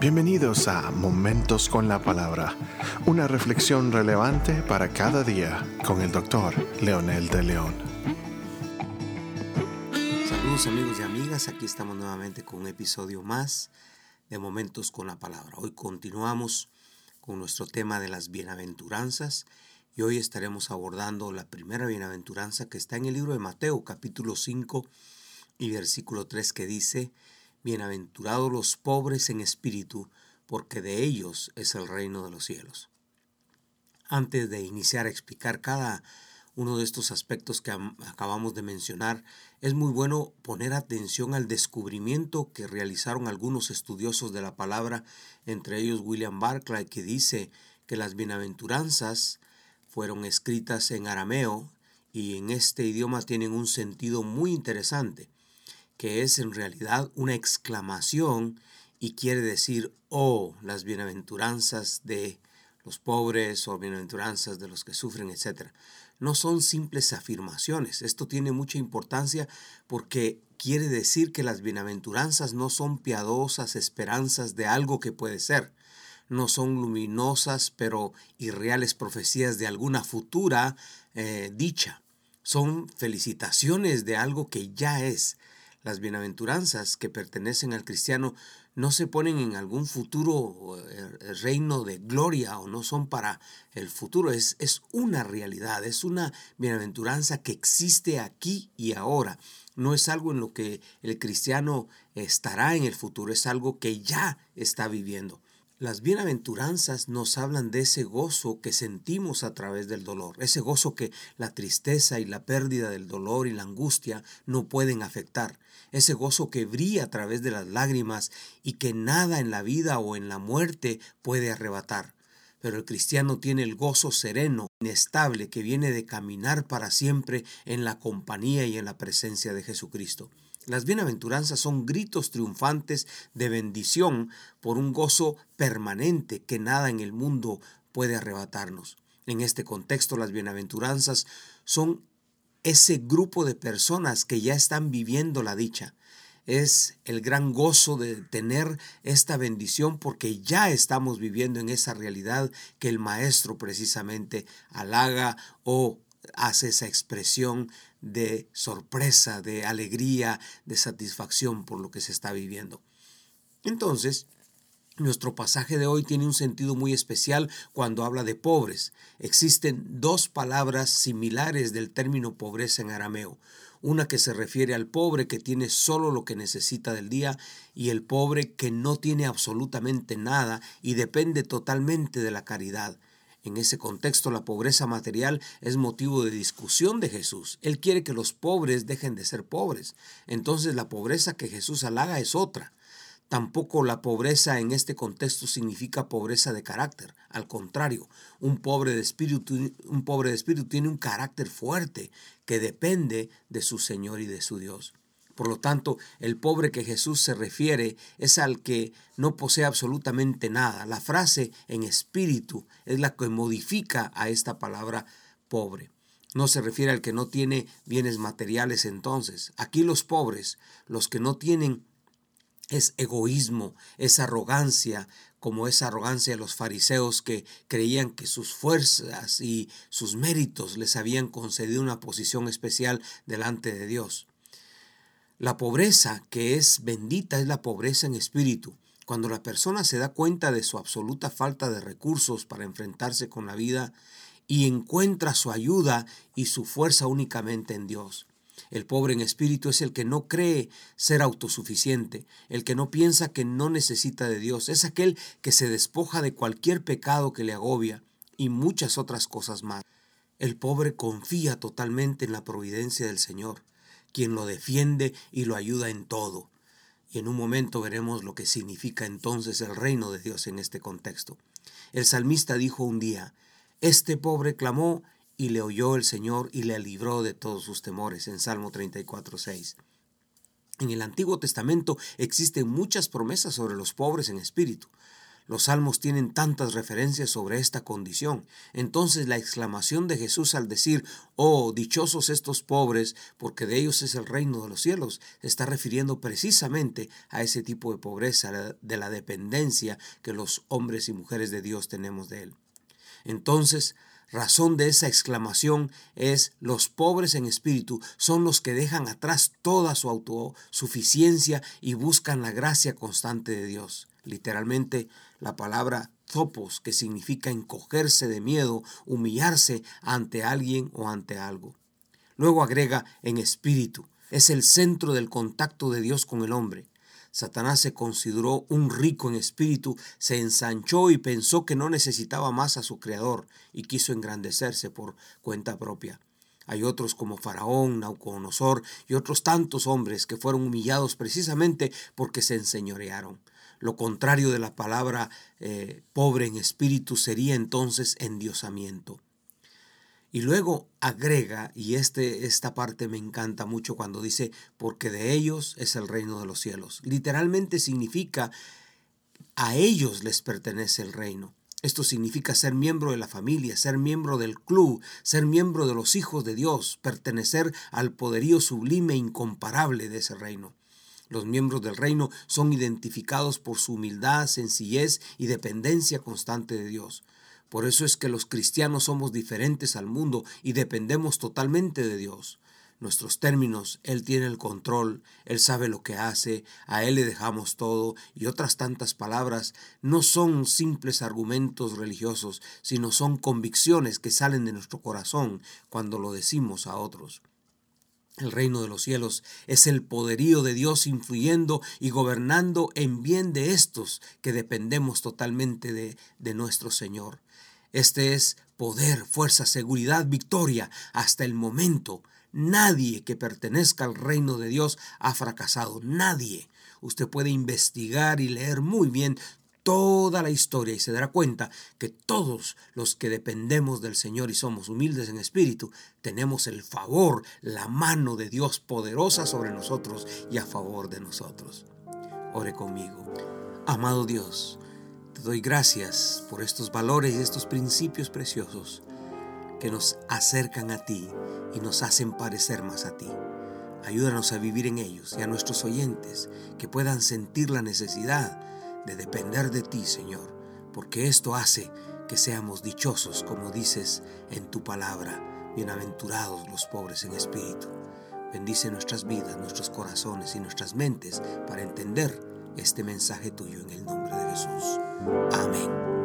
Bienvenidos a Momentos con la Palabra, una reflexión relevante para cada día con el doctor Leonel de León. Saludos amigos y amigas, aquí estamos nuevamente con un episodio más de Momentos con la Palabra. Hoy continuamos con nuestro tema de las bienaventuranzas y hoy estaremos abordando la primera bienaventuranza que está en el libro de Mateo capítulo 5 y versículo 3 que dice, Bienaventurados los pobres en espíritu, porque de ellos es el reino de los cielos. Antes de iniciar a explicar cada uno de estos aspectos que acabamos de mencionar, es muy bueno poner atención al descubrimiento que realizaron algunos estudiosos de la palabra, entre ellos William Barclay, que dice que las bienaventuranzas fueron escritas en arameo y en este idioma tienen un sentido muy interesante que es en realidad una exclamación y quiere decir, oh, las bienaventuranzas de los pobres o bienaventuranzas de los que sufren, etc. No son simples afirmaciones. Esto tiene mucha importancia porque quiere decir que las bienaventuranzas no son piadosas esperanzas de algo que puede ser. No son luminosas pero irreales profecías de alguna futura eh, dicha. Son felicitaciones de algo que ya es las bienaventuranzas que pertenecen al cristiano no se ponen en algún futuro eh, reino de gloria o no son para el futuro, es, es una realidad, es una bienaventuranza que existe aquí y ahora. No es algo en lo que el cristiano estará en el futuro, es algo que ya está viviendo. Las bienaventuranzas nos hablan de ese gozo que sentimos a través del dolor, ese gozo que la tristeza y la pérdida del dolor y la angustia no pueden afectar, ese gozo que brilla a través de las lágrimas y que nada en la vida o en la muerte puede arrebatar. Pero el cristiano tiene el gozo sereno, inestable, que viene de caminar para siempre en la compañía y en la presencia de Jesucristo. Las bienaventuranzas son gritos triunfantes de bendición por un gozo permanente que nada en el mundo puede arrebatarnos. En este contexto, las bienaventuranzas son ese grupo de personas que ya están viviendo la dicha. Es el gran gozo de tener esta bendición porque ya estamos viviendo en esa realidad que el Maestro precisamente halaga o hace esa expresión de sorpresa, de alegría, de satisfacción por lo que se está viviendo. Entonces, nuestro pasaje de hoy tiene un sentido muy especial cuando habla de pobres. Existen dos palabras similares del término pobreza en arameo. Una que se refiere al pobre que tiene solo lo que necesita del día y el pobre que no tiene absolutamente nada y depende totalmente de la caridad. En ese contexto, la pobreza material es motivo de discusión de Jesús. Él quiere que los pobres dejen de ser pobres. Entonces la pobreza que Jesús halaga es otra. Tampoco la pobreza en este contexto significa pobreza de carácter. Al contrario, un pobre de espíritu, un pobre de espíritu tiene un carácter fuerte que depende de su Señor y de su Dios. Por lo tanto, el pobre que Jesús se refiere es al que no posee absolutamente nada. La frase en espíritu es la que modifica a esta palabra pobre. No se refiere al que no tiene bienes materiales entonces. Aquí los pobres, los que no tienen es egoísmo, es arrogancia, como esa arrogancia de los fariseos que creían que sus fuerzas y sus méritos les habían concedido una posición especial delante de Dios. La pobreza que es bendita es la pobreza en espíritu. Cuando la persona se da cuenta de su absoluta falta de recursos para enfrentarse con la vida y encuentra su ayuda y su fuerza únicamente en Dios. El pobre en espíritu es el que no cree ser autosuficiente, el que no piensa que no necesita de Dios, es aquel que se despoja de cualquier pecado que le agobia y muchas otras cosas más. El pobre confía totalmente en la providencia del Señor, quien lo defiende y lo ayuda en todo. Y en un momento veremos lo que significa entonces el reino de Dios en este contexto. El salmista dijo un día, Este pobre clamó y le oyó el Señor y le libró de todos sus temores en Salmo 34, 6. En el Antiguo Testamento existen muchas promesas sobre los pobres en espíritu. Los salmos tienen tantas referencias sobre esta condición. Entonces la exclamación de Jesús al decir, oh, dichosos estos pobres, porque de ellos es el reino de los cielos, está refiriendo precisamente a ese tipo de pobreza, de la dependencia que los hombres y mujeres de Dios tenemos de Él. Entonces, razón de esa exclamación es los pobres en espíritu son los que dejan atrás toda su autosuficiencia y buscan la gracia constante de Dios. Literalmente, la palabra zopos, que significa encogerse de miedo, humillarse ante alguien o ante algo. Luego agrega en espíritu, es el centro del contacto de Dios con el hombre. Satanás se consideró un rico en espíritu, se ensanchó y pensó que no necesitaba más a su Creador y quiso engrandecerse por cuenta propia. Hay otros como Faraón, Nauconosor y otros tantos hombres que fueron humillados precisamente porque se enseñorearon. Lo contrario de la palabra eh, pobre en espíritu sería entonces endiosamiento. Y luego agrega, y este, esta parte me encanta mucho cuando dice, porque de ellos es el reino de los cielos. Literalmente significa, a ellos les pertenece el reino. Esto significa ser miembro de la familia, ser miembro del club, ser miembro de los hijos de Dios, pertenecer al poderío sublime e incomparable de ese reino. Los miembros del reino son identificados por su humildad, sencillez y dependencia constante de Dios. Por eso es que los cristianos somos diferentes al mundo y dependemos totalmente de Dios. Nuestros términos, Él tiene el control, Él sabe lo que hace, a Él le dejamos todo y otras tantas palabras no son simples argumentos religiosos, sino son convicciones que salen de nuestro corazón cuando lo decimos a otros. El reino de los cielos es el poderío de Dios influyendo y gobernando en bien de estos que dependemos totalmente de, de nuestro Señor. Este es poder, fuerza, seguridad, victoria. Hasta el momento, nadie que pertenezca al reino de Dios ha fracasado. Nadie. Usted puede investigar y leer muy bien toda la historia y se dará cuenta que todos los que dependemos del Señor y somos humildes en espíritu, tenemos el favor, la mano de Dios poderosa sobre nosotros y a favor de nosotros. Ore conmigo. Amado Dios, te doy gracias por estos valores y estos principios preciosos que nos acercan a ti y nos hacen parecer más a ti. Ayúdanos a vivir en ellos y a nuestros oyentes que puedan sentir la necesidad de depender de ti, Señor, porque esto hace que seamos dichosos, como dices en tu palabra, bienaventurados los pobres en espíritu. Bendice nuestras vidas, nuestros corazones y nuestras mentes para entender este mensaje tuyo en el nombre de Jesús. Amén.